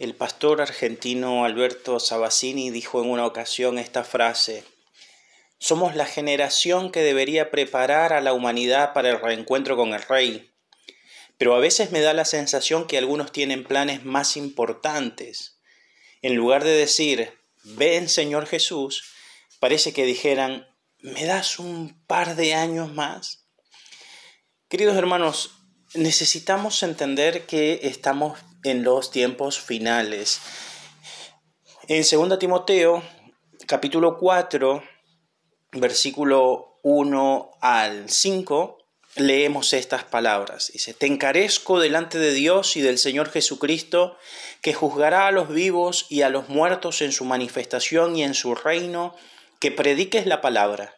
El pastor argentino Alberto Sabassini dijo en una ocasión esta frase, Somos la generación que debería preparar a la humanidad para el reencuentro con el Rey, pero a veces me da la sensación que algunos tienen planes más importantes. En lugar de decir, ven Señor Jesús, parece que dijeran, ¿me das un par de años más? Queridos hermanos, necesitamos entender que estamos en los tiempos finales. En 2 Timoteo, capítulo 4, versículo 1 al 5, leemos estas palabras. Dice, Te encarezco delante de Dios y del Señor Jesucristo, que juzgará a los vivos y a los muertos en su manifestación y en su reino, que prediques la palabra,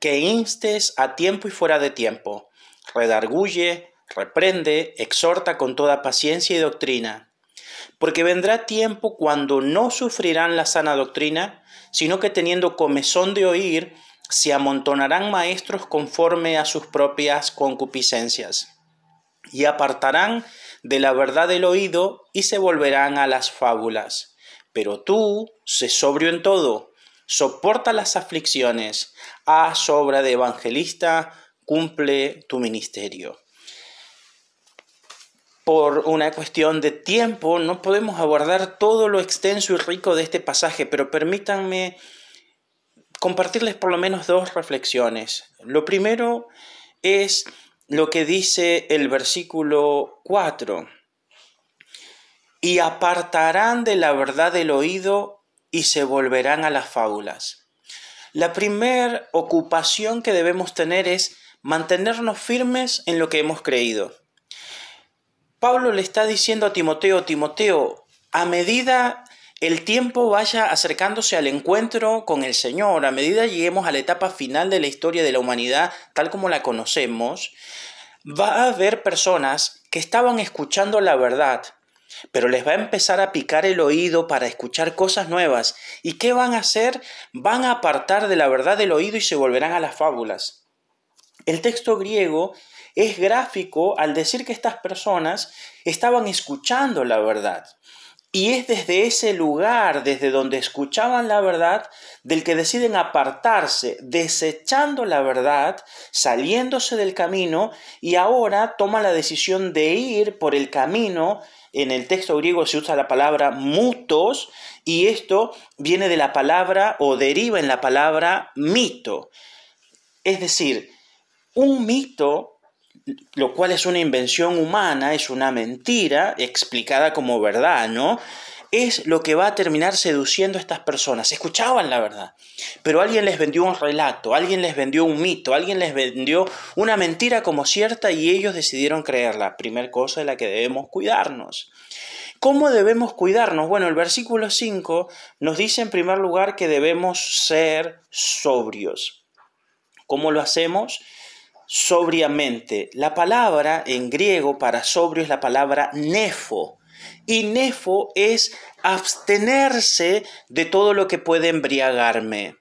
que instes a tiempo y fuera de tiempo, redarguye, reprende, exhorta con toda paciencia y doctrina, porque vendrá tiempo cuando no sufrirán la sana doctrina, sino que teniendo comezón de oír, se amontonarán maestros conforme a sus propias concupiscencias, y apartarán de la verdad el oído y se volverán a las fábulas. Pero tú, sé sobrio en todo, soporta las aflicciones, haz obra de evangelista, cumple tu ministerio por una cuestión de tiempo, no podemos abordar todo lo extenso y rico de este pasaje, pero permítanme compartirles por lo menos dos reflexiones. Lo primero es lo que dice el versículo 4. Y apartarán de la verdad el oído y se volverán a las fábulas. La primera ocupación que debemos tener es mantenernos firmes en lo que hemos creído. Pablo le está diciendo a Timoteo, Timoteo, a medida el tiempo vaya acercándose al encuentro con el Señor, a medida lleguemos a la etapa final de la historia de la humanidad tal como la conocemos, va a haber personas que estaban escuchando la verdad, pero les va a empezar a picar el oído para escuchar cosas nuevas. ¿Y qué van a hacer? Van a apartar de la verdad del oído y se volverán a las fábulas. El texto griego es gráfico al decir que estas personas estaban escuchando la verdad. Y es desde ese lugar, desde donde escuchaban la verdad, del que deciden apartarse, desechando la verdad, saliéndose del camino y ahora toman la decisión de ir por el camino. En el texto griego se usa la palabra mutos y esto viene de la palabra o deriva en la palabra mito. Es decir, un mito lo cual es una invención humana, es una mentira explicada como verdad, ¿no? Es lo que va a terminar seduciendo a estas personas. Escuchaban la verdad, pero alguien les vendió un relato, alguien les vendió un mito, alguien les vendió una mentira como cierta y ellos decidieron creerla. Primer cosa de la que debemos cuidarnos. ¿Cómo debemos cuidarnos? Bueno, el versículo 5 nos dice en primer lugar que debemos ser sobrios. ¿Cómo lo hacemos? Sobriamente. La palabra en griego para sobrio es la palabra nefo. Y nefo es abstenerse de todo lo que puede embriagarme.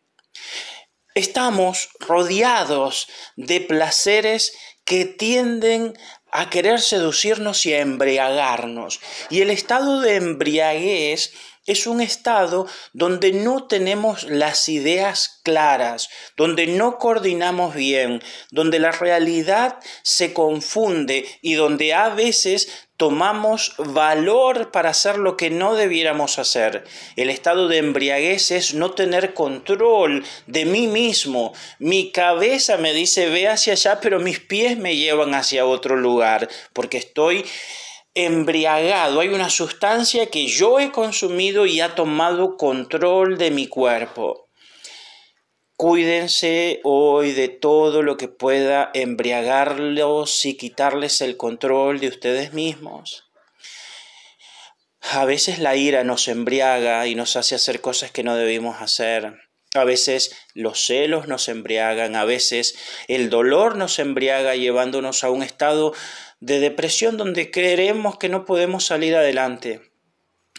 Estamos rodeados de placeres que tienden a querer seducirnos y a embriagarnos. Y el estado de embriaguez es un estado donde no tenemos las ideas claras, donde no coordinamos bien, donde la realidad se confunde y donde a veces tomamos valor para hacer lo que no debiéramos hacer. El estado de embriaguez es no tener control de mí mismo. Mi cabeza me dice ve hacia allá, pero mis pies me llevan hacia otro lugar, porque estoy embriagado, hay una sustancia que yo he consumido y ha tomado control de mi cuerpo. Cuídense hoy de todo lo que pueda embriagarlos y quitarles el control de ustedes mismos. A veces la ira nos embriaga y nos hace hacer cosas que no debimos hacer. A veces los celos nos embriagan, a veces el dolor nos embriaga llevándonos a un estado de depresión donde creemos que no podemos salir adelante.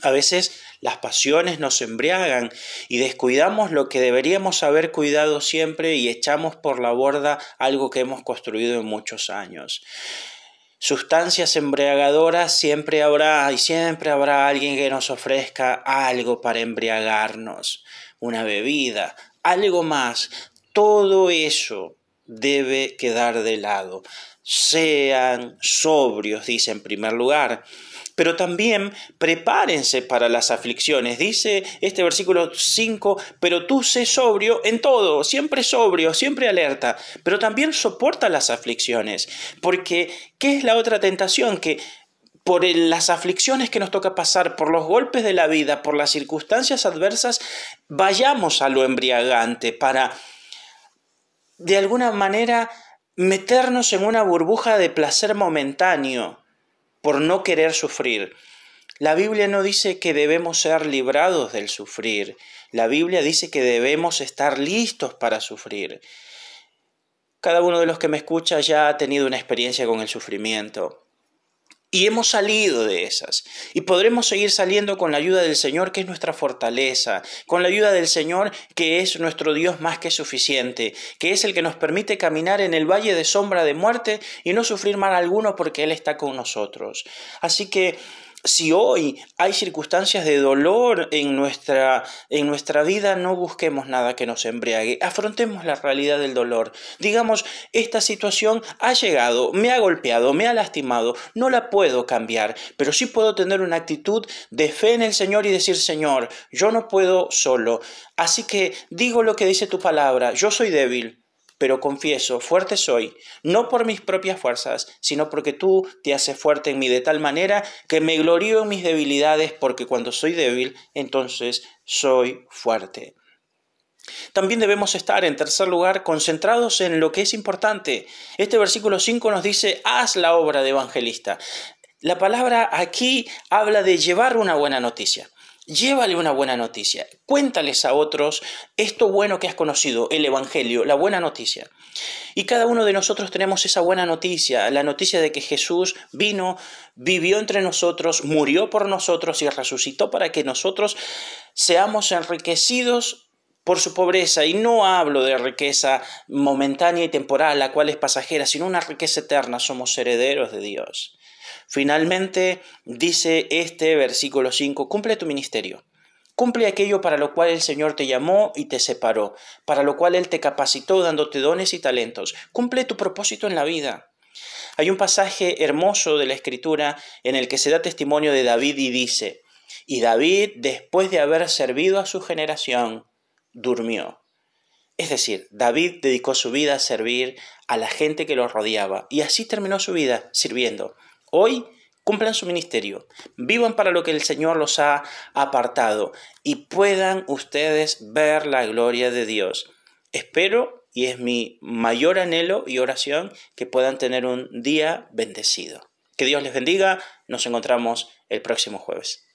A veces las pasiones nos embriagan y descuidamos lo que deberíamos haber cuidado siempre y echamos por la borda algo que hemos construido en muchos años. sustancias embriagadoras siempre habrá y siempre habrá alguien que nos ofrezca algo para embriagarnos, una bebida, algo más. Todo eso debe quedar de lado. Sean sobrios, dice en primer lugar pero también prepárense para las aflicciones. Dice este versículo 5, pero tú sé sobrio en todo, siempre sobrio, siempre alerta, pero también soporta las aflicciones, porque ¿qué es la otra tentación? Que por las aflicciones que nos toca pasar, por los golpes de la vida, por las circunstancias adversas, vayamos a lo embriagante para, de alguna manera, meternos en una burbuja de placer momentáneo por no querer sufrir. La Biblia no dice que debemos ser librados del sufrir. La Biblia dice que debemos estar listos para sufrir. Cada uno de los que me escucha ya ha tenido una experiencia con el sufrimiento. Y hemos salido de esas. Y podremos seguir saliendo con la ayuda del Señor, que es nuestra fortaleza, con la ayuda del Señor, que es nuestro Dios más que suficiente, que es el que nos permite caminar en el valle de sombra de muerte y no sufrir mal alguno porque Él está con nosotros. Así que si hoy hay circunstancias de dolor en nuestra, en nuestra vida, no busquemos nada que nos embriague. Afrontemos la realidad del dolor. Digamos, esta situación ha llegado, me ha golpeado, me ha lastimado, no la puedo cambiar, pero sí puedo tener una actitud de fe en el Señor y decir, Señor, yo no puedo solo. Así que digo lo que dice tu palabra, yo soy débil, pero confieso, fuerte soy, no por mis propias fuerzas, sino porque tú te haces fuerte en mí de tal manera que me glorío en mis debilidades, porque cuando soy débil, entonces soy fuerte. También debemos estar, en tercer lugar, concentrados en lo que es importante. Este versículo 5 nos dice, haz la obra de evangelista. La palabra aquí habla de llevar una buena noticia. Llévale una buena noticia. Cuéntales a otros esto bueno que has conocido, el Evangelio, la buena noticia. Y cada uno de nosotros tenemos esa buena noticia, la noticia de que Jesús vino, vivió entre nosotros, murió por nosotros y resucitó para que nosotros seamos enriquecidos por su pobreza. Y no hablo de riqueza momentánea y temporal, la cual es pasajera, sino una riqueza eterna. Somos herederos de Dios. Finalmente, dice este versículo 5, cumple tu ministerio. Cumple aquello para lo cual el Señor te llamó y te separó, para lo cual Él te capacitó dándote dones y talentos. Cumple tu propósito en la vida. Hay un pasaje hermoso de la Escritura en el que se da testimonio de David y dice, y David, después de haber servido a su generación, durmió. Es decir, David dedicó su vida a servir a la gente que lo rodeaba y así terminó su vida sirviendo. Hoy cumplan su ministerio, vivan para lo que el Señor los ha apartado y puedan ustedes ver la gloria de Dios. Espero, y es mi mayor anhelo y oración, que puedan tener un día bendecido. Que Dios les bendiga, nos encontramos el próximo jueves.